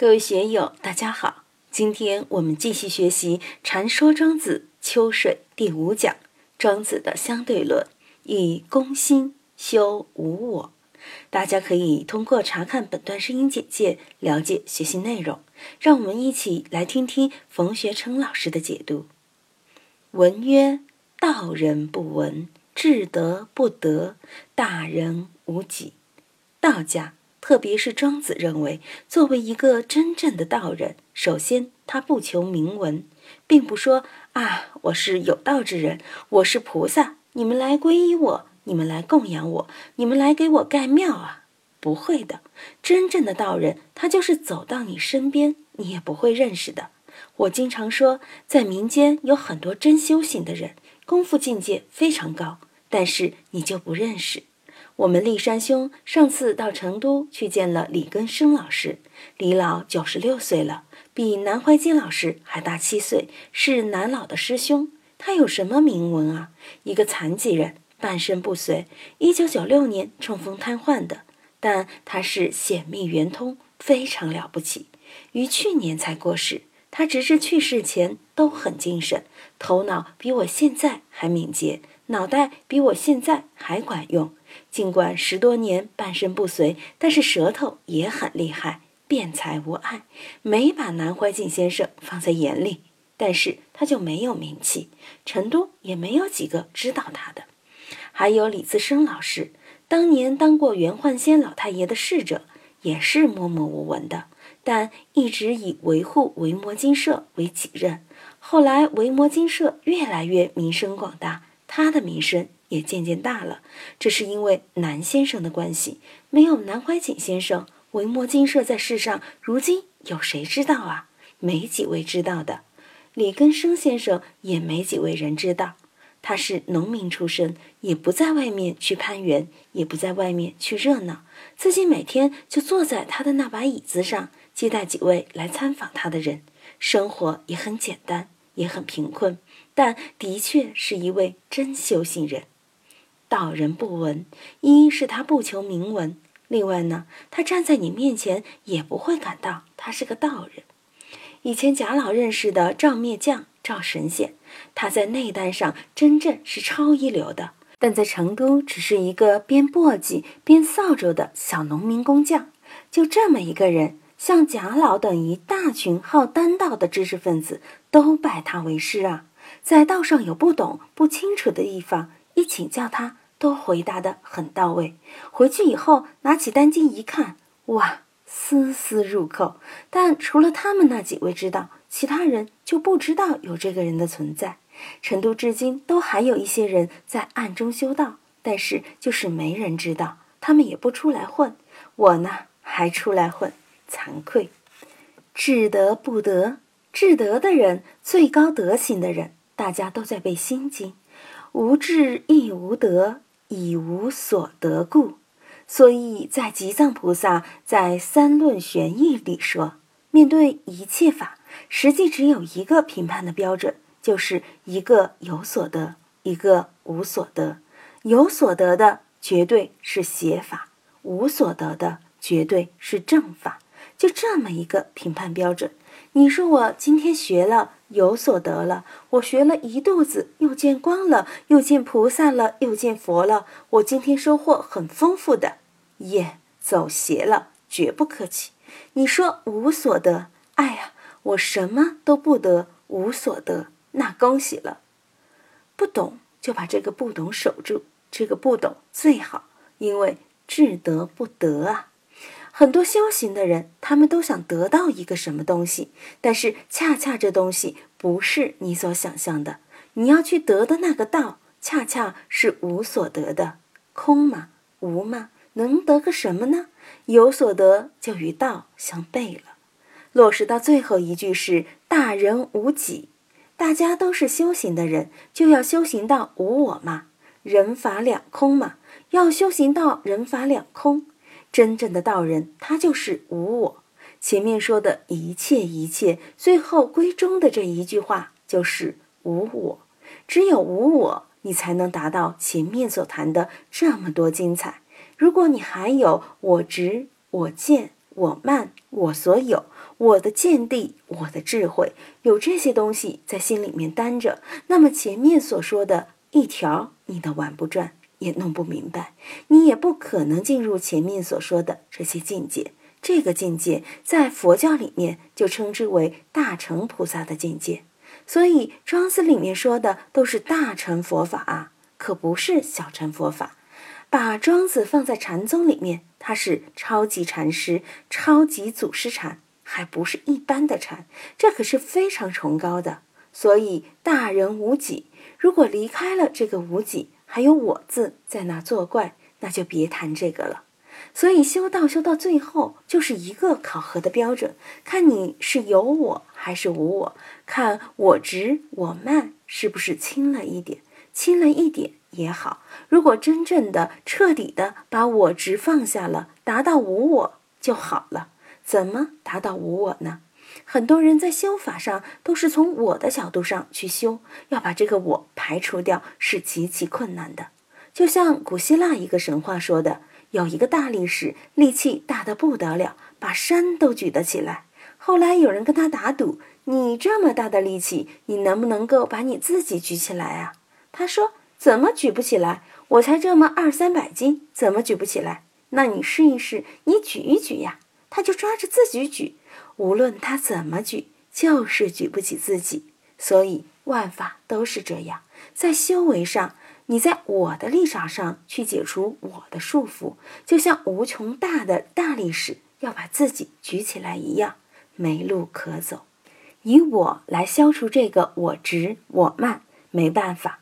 各位学友，大家好！今天我们继续学习《禅说庄子·秋水》第五讲《庄子的相对论》，以攻心修无我。大家可以通过查看本段声音简介了解学习内容。让我们一起来听听冯学成老师的解读。文曰：“道人不闻，智德不得，大人无己。”道家。特别是庄子认为，作为一个真正的道人，首先他不求名闻，并不说啊，我是有道之人，我是菩萨，你们来皈依我，你们来供养我，你们来给我盖庙啊！不会的，真正的道人，他就是走到你身边，你也不会认识的。我经常说，在民间有很多真修行的人，功夫境界非常高，但是你就不认识。我们立山兄上次到成都去见了李根生老师，李老九十六岁了，比南怀瑾老师还大七岁，是南老的师兄。他有什么名闻啊？一个残疾人，半身不遂，一九九六年中风瘫痪的，但他是显密圆通，非常了不起。于去年才过世，他直至去世前都很精神，头脑比我现在还敏捷，脑袋比我现在还管用。尽管十多年半身不遂，但是舌头也很厉害，辩才无碍，没把南怀瑾先生放在眼里。但是他就没有名气，成都也没有几个知道他的。还有李自生老师，当年当过袁焕仙老太爷的侍者，也是默默无闻的，但一直以维护维摩经社为己任。后来维摩经社越来越名声广大，他的名声。也渐渐大了，这是因为南先生的关系。没有南怀瑾先生，维摩经社在世上，如今有谁知道啊？没几位知道的。李根生先生也没几位人知道。他是农民出身，也不在外面去攀援，也不在外面去热闹，自己每天就坐在他的那把椅子上，接待几位来参访他的人，生活也很简单，也很贫困，但的确是一位真修行人。道人不闻，一是他不求名闻，另外呢，他站在你面前也不会感到他是个道人。以前贾老认识的赵灭将赵神仙，他在内丹上真正是超一流的，但在成都只是一个编簸箕、编扫帚的小农民工匠。就这么一个人，像贾老等一大群好丹道的知识分子都拜他为师啊，在道上有不懂不清楚的地方。一请教他，都回答的很到位。回去以后，拿起单经一看，哇，丝丝入扣。但除了他们那几位知道，其他人就不知道有这个人的存在。成都至今都还有一些人在暗中修道，但是就是没人知道，他们也不出来混。我呢，还出来混，惭愧。至德不得，至德的人，最高德行的人，大家都在背心经。无智亦无德，以无所得故。所以在吉藏菩萨在三论玄义里说，面对一切法，实际只有一个评判的标准，就是一个有所得，一个无所得。有所得的绝对是邪法，无所得的绝对是正法。就这么一个评判标准。你说我今天学了。有所得了，我学了一肚子，又见光了，又见菩萨了，又见佛了。我今天收获很丰富的，耶，走邪了，绝不客气。你说无所得，哎呀，我什么都不得，无所得，那恭喜了。不懂就把这个不懂守住，这个不懂最好，因为志得不得啊。很多修行的人，他们都想得到一个什么东西，但是恰恰这东西不是你所想象的。你要去得的那个道，恰恰是无所得的，空嘛，无嘛，能得个什么呢？有所得就与道相悖了。落实到最后一句是“大人无己”，大家都是修行的人，就要修行到无我嘛，人法两空嘛，要修行到人法两空。真正的道人，他就是无我。前面说的一切一切，最后归终的这一句话就是无我。只有无我，你才能达到前面所谈的这么多精彩。如果你还有我执、我见、我慢、我所有，我的见地、我的智慧，有这些东西在心里面担着，那么前面所说的一条你都玩不转，也弄不明白，你也不可能进入前面所说的这些境界。这个境界在佛教里面就称之为大乘菩萨的境界。所以庄子里面说的都是大乘佛法，可不是小乘佛法。把庄子放在禅宗里面，他是超级禅师、超级祖师禅，还不是一般的禅，这可是非常崇高的。所以大人无己，如果离开了这个无己，还有我字在那作怪，那就别谈这个了。所以修道修到最后，就是一个考核的标准，看你是有我还是无我，看我执我慢是不是轻了一点，轻了一点。也好，如果真正的、彻底的把我执放下了，达到无我就好了。怎么达到无我呢？很多人在修法上都是从我的角度上去修，要把这个我排除掉是极其困难的。就像古希腊一个神话说的，有一个大力士，力气大得不得了，把山都举得起来。后来有人跟他打赌：“你这么大的力气，你能不能够把你自己举起来啊？”他说。怎么举不起来？我才这么二三百斤，怎么举不起来？那你试一试，你举一举呀。他就抓着自己举，无论他怎么举，就是举不起自己。所以万法都是这样，在修为上，你在我的立场上去解除我的束缚，就像无穷大的大力士要把自己举起来一样，没路可走。以我来消除这个我执我慢，没办法。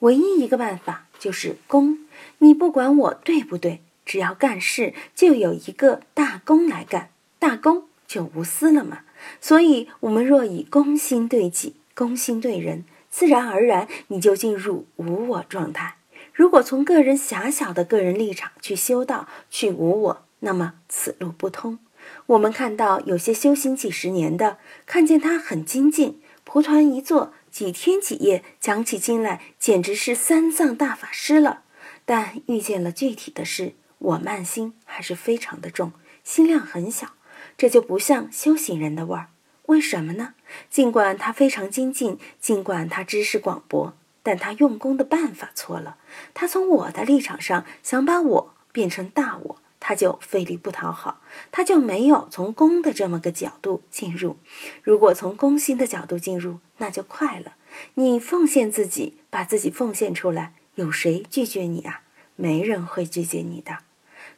唯一一个办法就是攻，你不管我对不对，只要干事就有一个大公来干，大公就无私了嘛。所以，我们若以公心对己，公心对人，自然而然你就进入无我状态。如果从个人狭小的个人立场去修道，去无我，那么此路不通。我们看到有些修行几十年的，看见他很精进，蒲团一坐。几天几夜讲起经来，简直是三藏大法师了。但遇见了具体的事，我慢心还是非常的重，心量很小，这就不像修行人的味儿。为什么呢？尽管他非常精进，尽管他知识广博，但他用功的办法错了。他从我的立场上想把我变成大我。他就费力不讨好，他就没有从功的这么个角度进入。如果从公心的角度进入，那就快了。你奉献自己，把自己奉献出来，有谁拒绝你啊？没人会拒绝你的。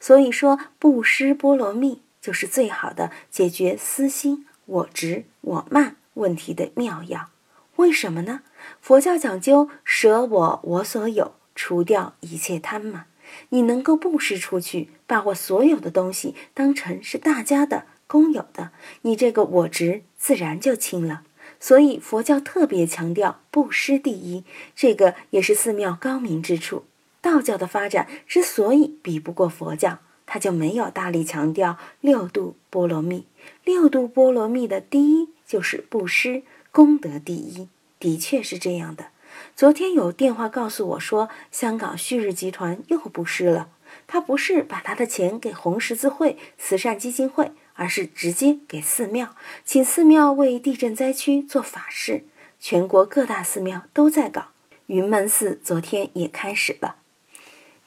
所以说，布施波罗蜜就是最好的解决私心、我执、我慢问题的妙药。为什么呢？佛教讲究舍我我所有，除掉一切贪嘛。你能够布施出去，把我所有的东西当成是大家的公有的，你这个我执自然就轻了。所以佛教特别强调布施第一，这个也是寺庙高明之处。道教的发展之所以比不过佛教，他就没有大力强调六度波罗蜜。六度波罗蜜的第一就是布施，功德第一，的确是这样的。昨天有电话告诉我说，香港旭日集团又布施了。他不是把他的钱给红十字会慈善基金会，而是直接给寺庙，请寺庙为地震灾区做法事。全国各大寺庙都在搞。云门寺昨天也开始了。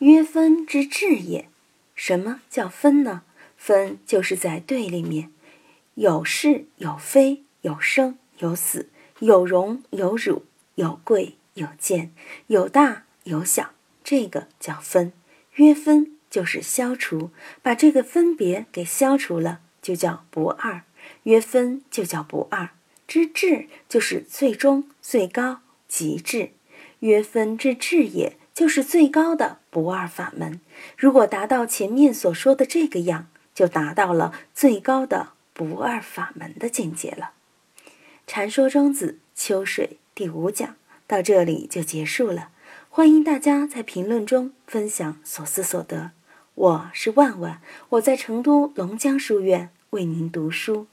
约分之至也。什么叫分呢？分就是在对立面，有是有非，有生有死，有荣有辱，有贵。有贱，有大有小，这个叫分。约分就是消除，把这个分别给消除了，就叫不二。约分就叫不二。之至就是最终、最高、极致。约分之至也，就是最高的不二法门。如果达到前面所说的这个样，就达到了最高的不二法门的境界了。禅说庄子秋水第五讲。到这里就结束了，欢迎大家在评论中分享所思所得。我是万万，我在成都龙江书院为您读书。